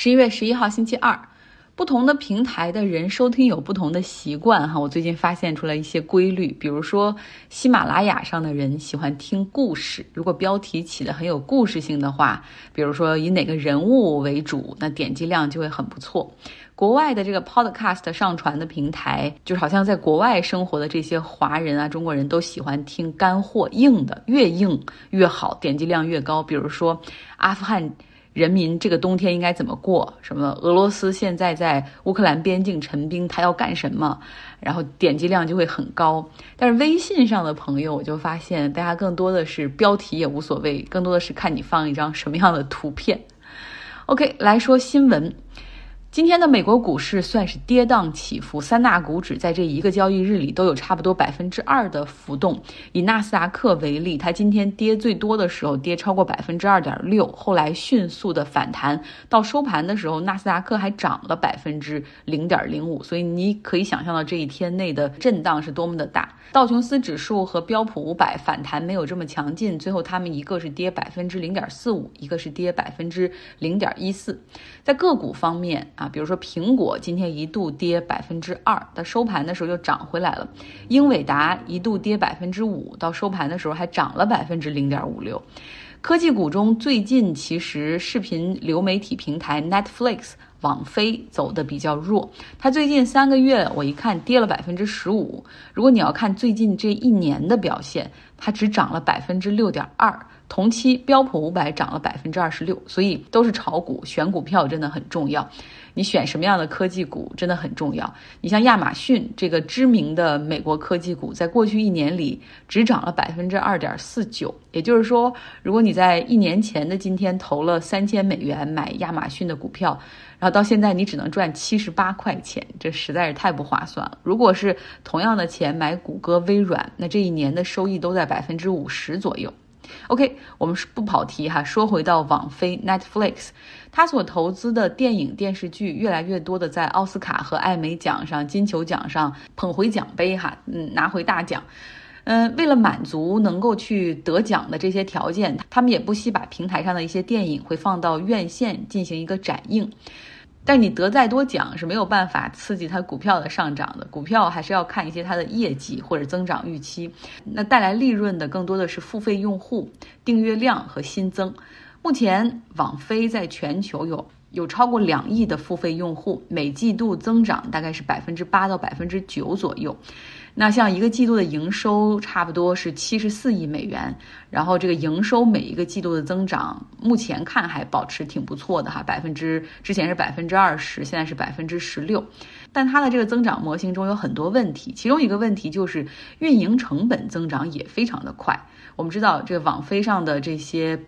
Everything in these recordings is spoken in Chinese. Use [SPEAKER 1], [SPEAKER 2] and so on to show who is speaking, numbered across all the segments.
[SPEAKER 1] 十一月十一号星期二，不同的平台的人收听有不同的习惯哈。我最近发现出来一些规律，比如说喜马拉雅上的人喜欢听故事，如果标题起的很有故事性的话，比如说以哪个人物为主，那点击量就会很不错。国外的这个 Podcast 上传的平台，就是好像在国外生活的这些华人啊、中国人都喜欢听干货硬的，越硬越好，点击量越高。比如说阿富汗。人民这个冬天应该怎么过？什么？俄罗斯现在在乌克兰边境陈兵，他要干什么？然后点击量就会很高。但是微信上的朋友，我就发现大家更多的是标题也无所谓，更多的是看你放一张什么样的图片。OK，来说新闻。今天的美国股市算是跌宕起伏，三大股指在这一个交易日里都有差不多百分之二的浮动。以纳斯达克为例，它今天跌最多的时候跌超过百分之二点六，后来迅速的反弹，到收盘的时候，纳斯达克还涨了百分之零点零五。所以你可以想象到这一天内的震荡是多么的大。道琼斯指数和标普五百反弹没有这么强劲，最后他们一个是跌百分之零点四五，一个是跌百分之零点一四。在个股方面啊，比如说苹果今天一度跌百分之二，到收盘的时候又涨回来了；英伟达一度跌百分之五，到收盘的时候还涨了百分之零点五六。科技股中最近其实视频流媒体平台 Netflix。网飞走的比较弱，它最近三个月我一看跌了百分之十五。如果你要看最近这一年的表现，它只涨了百分之六点二。同期标普五百涨了百分之二十六，所以都是炒股，选股票真的很重要。你选什么样的科技股真的很重要。你像亚马逊这个知名的美国科技股，在过去一年里只涨了百分之二点四九。也就是说，如果你在一年前的今天投了三千美元买亚马逊的股票，然后到现在你只能赚七十八块钱，这实在是太不划算了。如果是同样的钱买谷歌、微软，那这一年的收益都在百分之五十左右。OK，我们是不跑题哈，说回到网飞 Netflix，它所投资的电影电视剧越来越多的在奥斯卡和艾美奖上、金球奖上捧回奖杯哈，嗯，拿回大奖。嗯，为了满足能够去得奖的这些条件，他们也不惜把平台上的一些电影会放到院线进行一个展映。但你得再多奖是没有办法刺激它股票的上涨的，股票还是要看一些它的业绩或者增长预期。那带来利润的更多的是付费用户、订阅量和新增。目前网飞在全球有有超过两亿的付费用户，每季度增长大概是百分之八到百分之九左右。那像一个季度的营收差不多是七十四亿美元，然后这个营收每一个季度的增长，目前看还保持挺不错的哈，百分之之前是百分之二十，现在是百分之十六，但它的这个增长模型中有很多问题，其中一个问题就是运营成本增长也非常的快。我们知道这个网飞上的这些。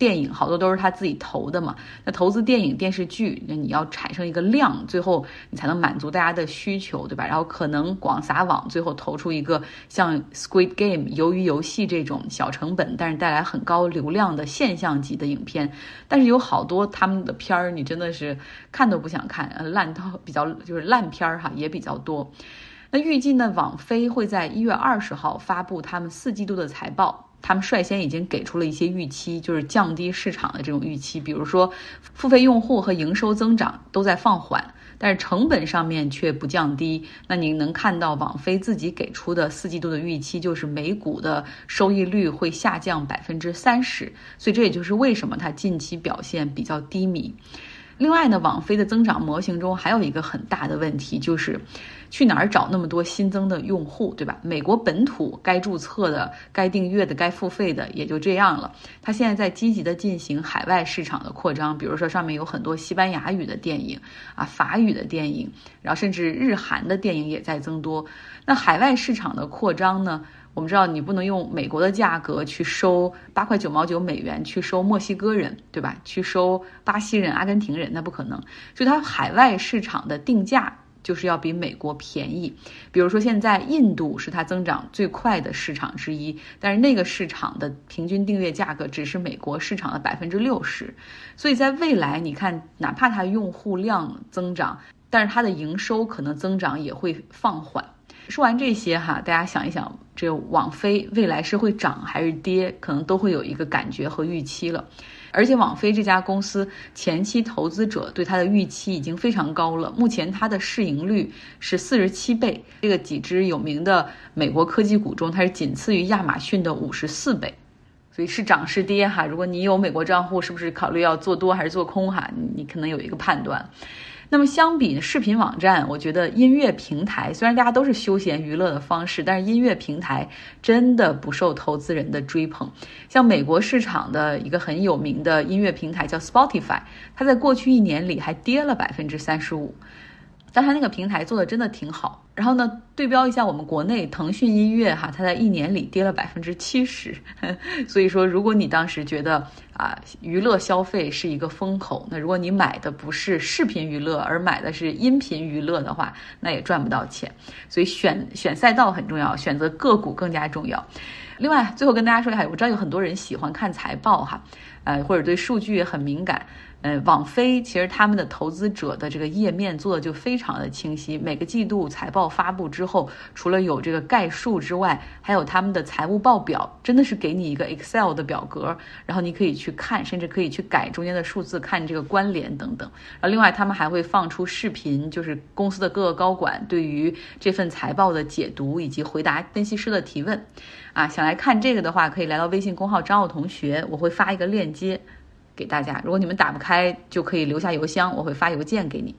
[SPEAKER 1] 电影好多都是他自己投的嘛，那投资电影电视剧，那你要产生一个量，最后你才能满足大家的需求，对吧？然后可能广撒网，最后投出一个像《Squid Game》鱿鱼游戏这种小成本，但是带来很高流量的现象级的影片。但是有好多他们的片儿，你真的是看都不想看，烂到比较就是烂片儿哈，也比较多。那预计呢，网飞会在一月二十号发布他们四季度的财报。他们率先已经给出了一些预期，就是降低市场的这种预期，比如说付费用户和营收增长都在放缓，但是成本上面却不降低。那您能看到网飞自己给出的四季度的预期，就是每股的收益率会下降百分之三十，所以这也就是为什么它近期表现比较低迷。另外呢，网飞的增长模型中还有一个很大的问题，就是去哪儿找那么多新增的用户，对吧？美国本土该注册的、该订阅的、该付费的也就这样了。它现在在积极的进行海外市场的扩张，比如说上面有很多西班牙语的电影啊、法语的电影，然后甚至日韩的电影也在增多。那海外市场的扩张呢？我们知道你不能用美国的价格去收八块九毛九美元去收墨西哥人，对吧？去收巴西人、阿根廷人，那不可能。所以它海外市场的定价就是要比美国便宜。比如说现在印度是它增长最快的市场之一，但是那个市场的平均订阅价格只是美国市场的百分之六十。所以在未来，你看，哪怕它用户量增长，但是它的营收可能增长也会放缓。说完这些哈，大家想一想，这网飞未来是会涨还是跌，可能都会有一个感觉和预期了。而且网飞这家公司前期投资者对它的预期已经非常高了，目前它的市盈率是四十七倍，这个几只有名的美国科技股中，它是仅次于亚马逊的五十四倍。所以是涨是跌哈，如果你有美国账户，是不是考虑要做多还是做空哈？你可能有一个判断。那么相比视频网站，我觉得音乐平台虽然大家都是休闲娱乐的方式，但是音乐平台真的不受投资人的追捧。像美国市场的一个很有名的音乐平台叫 Spotify，它在过去一年里还跌了百分之三十五。但它那个平台做的真的挺好，然后呢，对标一下我们国内腾讯音乐哈，它在一年里跌了百分之七十，所以说如果你当时觉得啊娱乐消费是一个风口，那如果你买的不是视频娱乐，而买的是音频娱乐的话，那也赚不到钱。所以选选赛道很重要，选择个股更加重要。另外，最后跟大家说一下，我知道有很多人喜欢看财报哈，呃，或者对数据也很敏感。呃，网飞其实他们的投资者的这个页面做的就非常的清晰。每个季度财报发布之后，除了有这个概述之外，还有他们的财务报表，真的是给你一个 Excel 的表格，然后你可以去看，甚至可以去改中间的数字，看这个关联等等。然后另外他们还会放出视频，就是公司的各个高管对于这份财报的解读以及回答分析师的提问。啊，想来看这个的话，可以来到微信公号张奥同学，我会发一个链接。给大家，如果你们打不开，就可以留下邮箱，我会发邮件给你。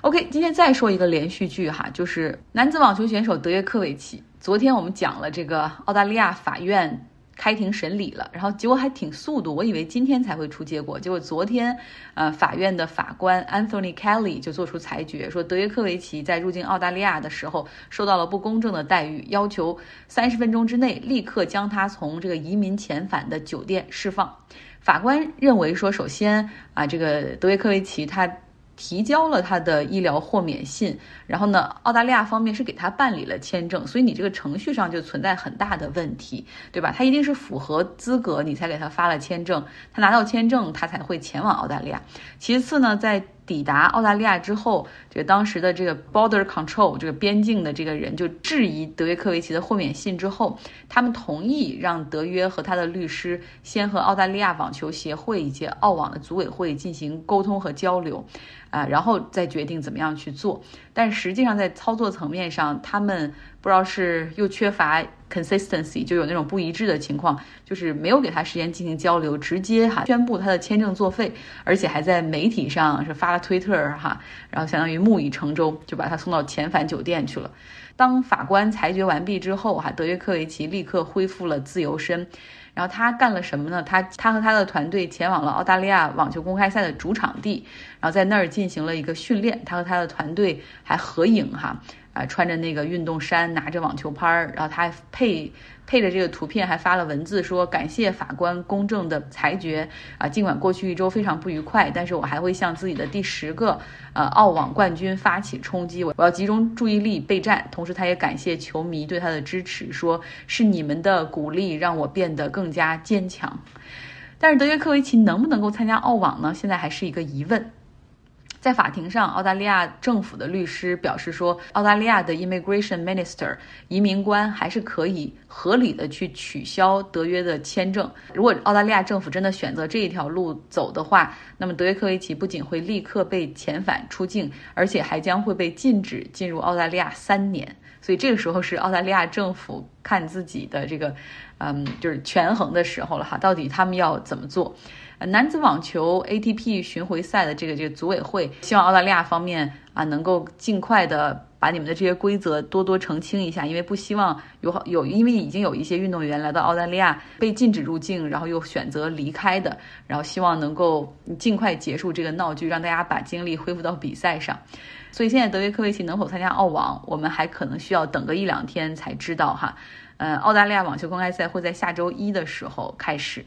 [SPEAKER 1] OK，今天再说一个连续剧哈，就是男子网球选手德约科维奇。昨天我们讲了这个澳大利亚法院开庭审理了，然后结果还挺速度，我以为今天才会出结果，结果昨天，呃，法院的法官 Anthony Kelly 就做出裁决，说德约科维奇在入境澳大利亚的时候受到了不公正的待遇，要求三十分钟之内立刻将他从这个移民遣返的酒店释放。法官认为说，首先啊，这个德约科维奇他提交了他的医疗豁免信，然后呢，澳大利亚方面是给他办理了签证，所以你这个程序上就存在很大的问题，对吧？他一定是符合资格，你才给他发了签证，他拿到签证，他才会前往澳大利亚。其次呢，在抵达澳大利亚之后，这个当时的这个 border control 这个边境的这个人就质疑德约科维奇的豁免信之后，他们同意让德约和他的律师先和澳大利亚网球协会以及澳网的组委会进行沟通和交流，啊，然后再决定怎么样去做。但实际上在操作层面上，他们。不知道是又缺乏 consistency，就有那种不一致的情况，就是没有给他时间进行交流，直接哈宣布他的签证作废，而且还在媒体上是发了推特哈，然后相当于木已成舟，就把他送到遣返酒店去了。当法官裁决完毕之后哈，德约科维奇立刻恢复了自由身，然后他干了什么呢？他他和他的团队前往了澳大利亚网球公开赛的主场地，然后在那儿进行了一个训练，他和他的团队还合影哈。啊，穿着那个运动衫，拿着网球拍儿，然后他还配配着这个图片，还发了文字说感谢法官公正的裁决啊。尽管过去一周非常不愉快，但是我还会向自己的第十个呃澳网冠军发起冲击。我我要集中注意力备战。同时，他也感谢球迷对他的支持，说是你们的鼓励让我变得更加坚强。但是德约科维奇能不能够参加澳网呢？现在还是一个疑问。在法庭上，澳大利亚政府的律师表示说，澳大利亚的 immigration minister 移民官还是可以合理的去取消德约的签证。如果澳大利亚政府真的选择这一条路走的话，那么德约科维奇不仅会立刻被遣返出境，而且还将会被禁止进入澳大利亚三年。所以这个时候是澳大利亚政府看自己的这个，嗯，就是权衡的时候了哈，到底他们要怎么做？男子网球 ATP 巡回赛的这个这个组委会希望澳大利亚方面啊能够尽快的把你们的这些规则多多澄清一下，因为不希望有有因为已经有一些运动员来到澳大利亚被禁止入境，然后又选择离开的，然后希望能够尽快结束这个闹剧，让大家把精力恢复到比赛上。所以现在德约科维奇能否参加澳网，我们还可能需要等个一两天才知道哈。呃，澳大利亚网球公开赛会在下周一的时候开始。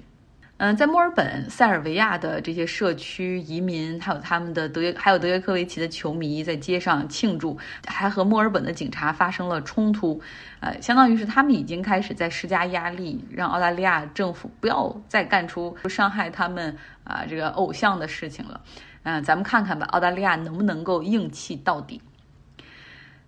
[SPEAKER 1] 嗯，在墨尔本、塞尔维亚的这些社区移民，还有他们的德约，还有德约科维奇的球迷在街上庆祝，还和墨尔本的警察发生了冲突。呃，相当于是他们已经开始在施加压力，让澳大利亚政府不要再干出伤害他们啊这个偶像的事情了。嗯，咱们看看吧，澳大利亚能不能够硬气到底。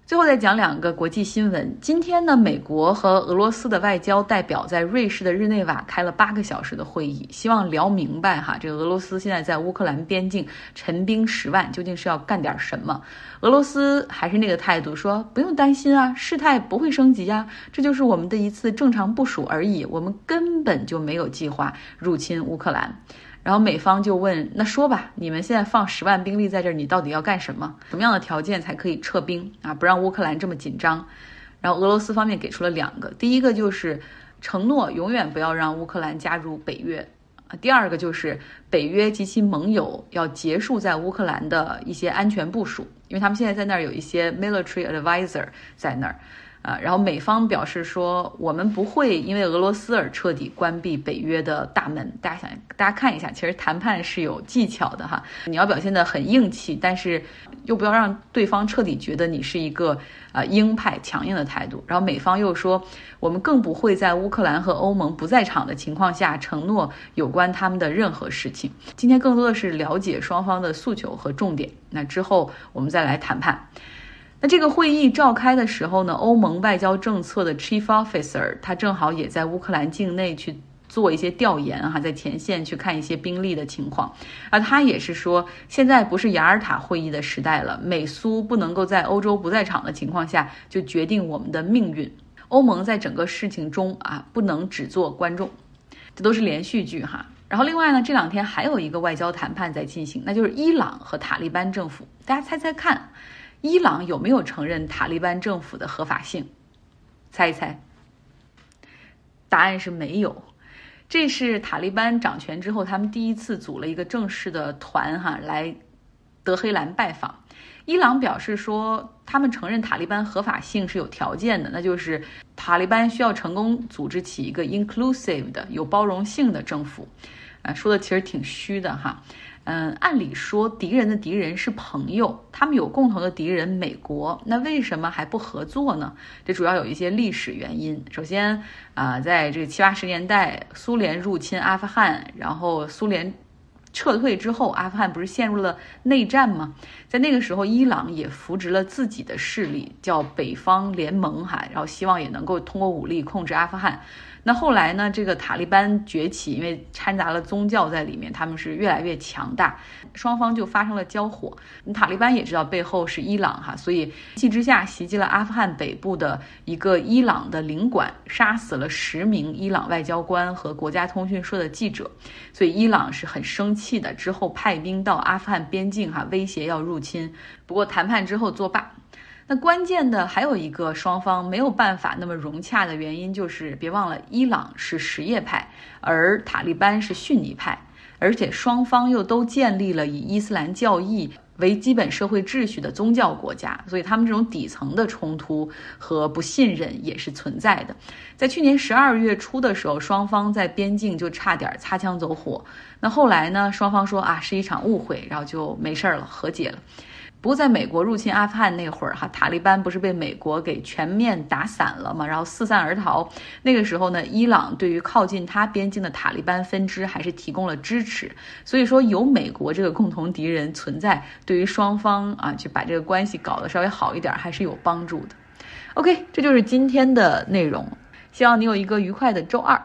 [SPEAKER 1] 最后再讲两个国际新闻。今天呢，美国和俄罗斯的外交代表在瑞士的日内瓦开了八个小时的会议，希望聊明白哈，这个俄罗斯现在在乌克兰边境陈兵十万，究竟是要干点什么？俄罗斯还是那个态度，说不用担心啊，事态不会升级啊，这就是我们的一次正常部署而已，我们根本就没有计划入侵乌克兰。然后美方就问：“那说吧，你们现在放十万兵力在这儿，你到底要干什么？什么样的条件才可以撤兵啊？不让乌克兰这么紧张？”然后俄罗斯方面给出了两个：第一个就是承诺永远不要让乌克兰加入北约；啊，第二个就是北约及其盟友要结束在乌克兰的一些安全部署，因为他们现在在那儿有一些 military advisor 在那儿。啊，然后美方表示说，我们不会因为俄罗斯而彻底关闭北约的大门。大家想，大家看一下，其实谈判是有技巧的哈。你要表现得很硬气，但是又不要让对方彻底觉得你是一个呃鹰派、强硬的态度。然后美方又说，我们更不会在乌克兰和欧盟不在场的情况下承诺有关他们的任何事情。今天更多的是了解双方的诉求和重点，那之后我们再来谈判。那这个会议召开的时候呢，欧盟外交政策的 Chief Officer 他正好也在乌克兰境内去做一些调研哈，在前线去看一些兵力的情况。啊，他也是说，现在不是雅尔塔会议的时代了，美苏不能够在欧洲不在场的情况下就决定我们的命运。欧盟在整个事情中啊，不能只做观众。这都是连续剧哈。然后另外呢，这两天还有一个外交谈判在进行，那就是伊朗和塔利班政府。大家猜猜看。伊朗有没有承认塔利班政府的合法性？猜一猜。答案是没有。这是塔利班掌权之后，他们第一次组了一个正式的团哈来德黑兰拜访。伊朗表示说，他们承认塔利班合法性是有条件的，那就是塔利班需要成功组织起一个 inclusive 的有包容性的政府。啊，说的其实挺虚的哈。嗯，按理说敌人的敌人是朋友，他们有共同的敌人美国，那为什么还不合作呢？这主要有一些历史原因。首先啊，在这个七八十年代，苏联入侵阿富汗，然后苏联撤退之后，阿富汗不是陷入了内战吗？在那个时候，伊朗也扶植了自己的势力，叫北方联盟哈，然后希望也能够通过武力控制阿富汗。那后来呢？这个塔利班崛起，因为掺杂了宗教在里面，他们是越来越强大，双方就发生了交火。塔利班也知道背后是伊朗哈，所以一气之下袭击了阿富汗北部的一个伊朗的领馆，杀死了十名伊朗外交官和国家通讯社的记者。所以伊朗是很生气气的，之后派兵到阿富汗边境哈，威胁要入侵。不过谈判之后作罢。那关键的还有一个双方没有办法那么融洽的原因，就是别忘了，伊朗是什叶派，而塔利班是逊尼派，而且双方又都建立了以伊斯兰教义为基本社会秩序的宗教国家，所以他们这种底层的冲突和不信任也是存在的。在去年十二月初的时候，双方在边境就差点擦枪走火，那后来呢，双方说啊是一场误会，然后就没事儿了，和解了。不过，在美国入侵阿富汗那会儿，哈，塔利班不是被美国给全面打散了嘛，然后四散而逃。那个时候呢，伊朗对于靠近他边境的塔利班分支还是提供了支持。所以说，有美国这个共同敌人存在，对于双方啊，去把这个关系搞得稍微好一点，还是有帮助的。OK，这就是今天的内容，希望你有一个愉快的周二。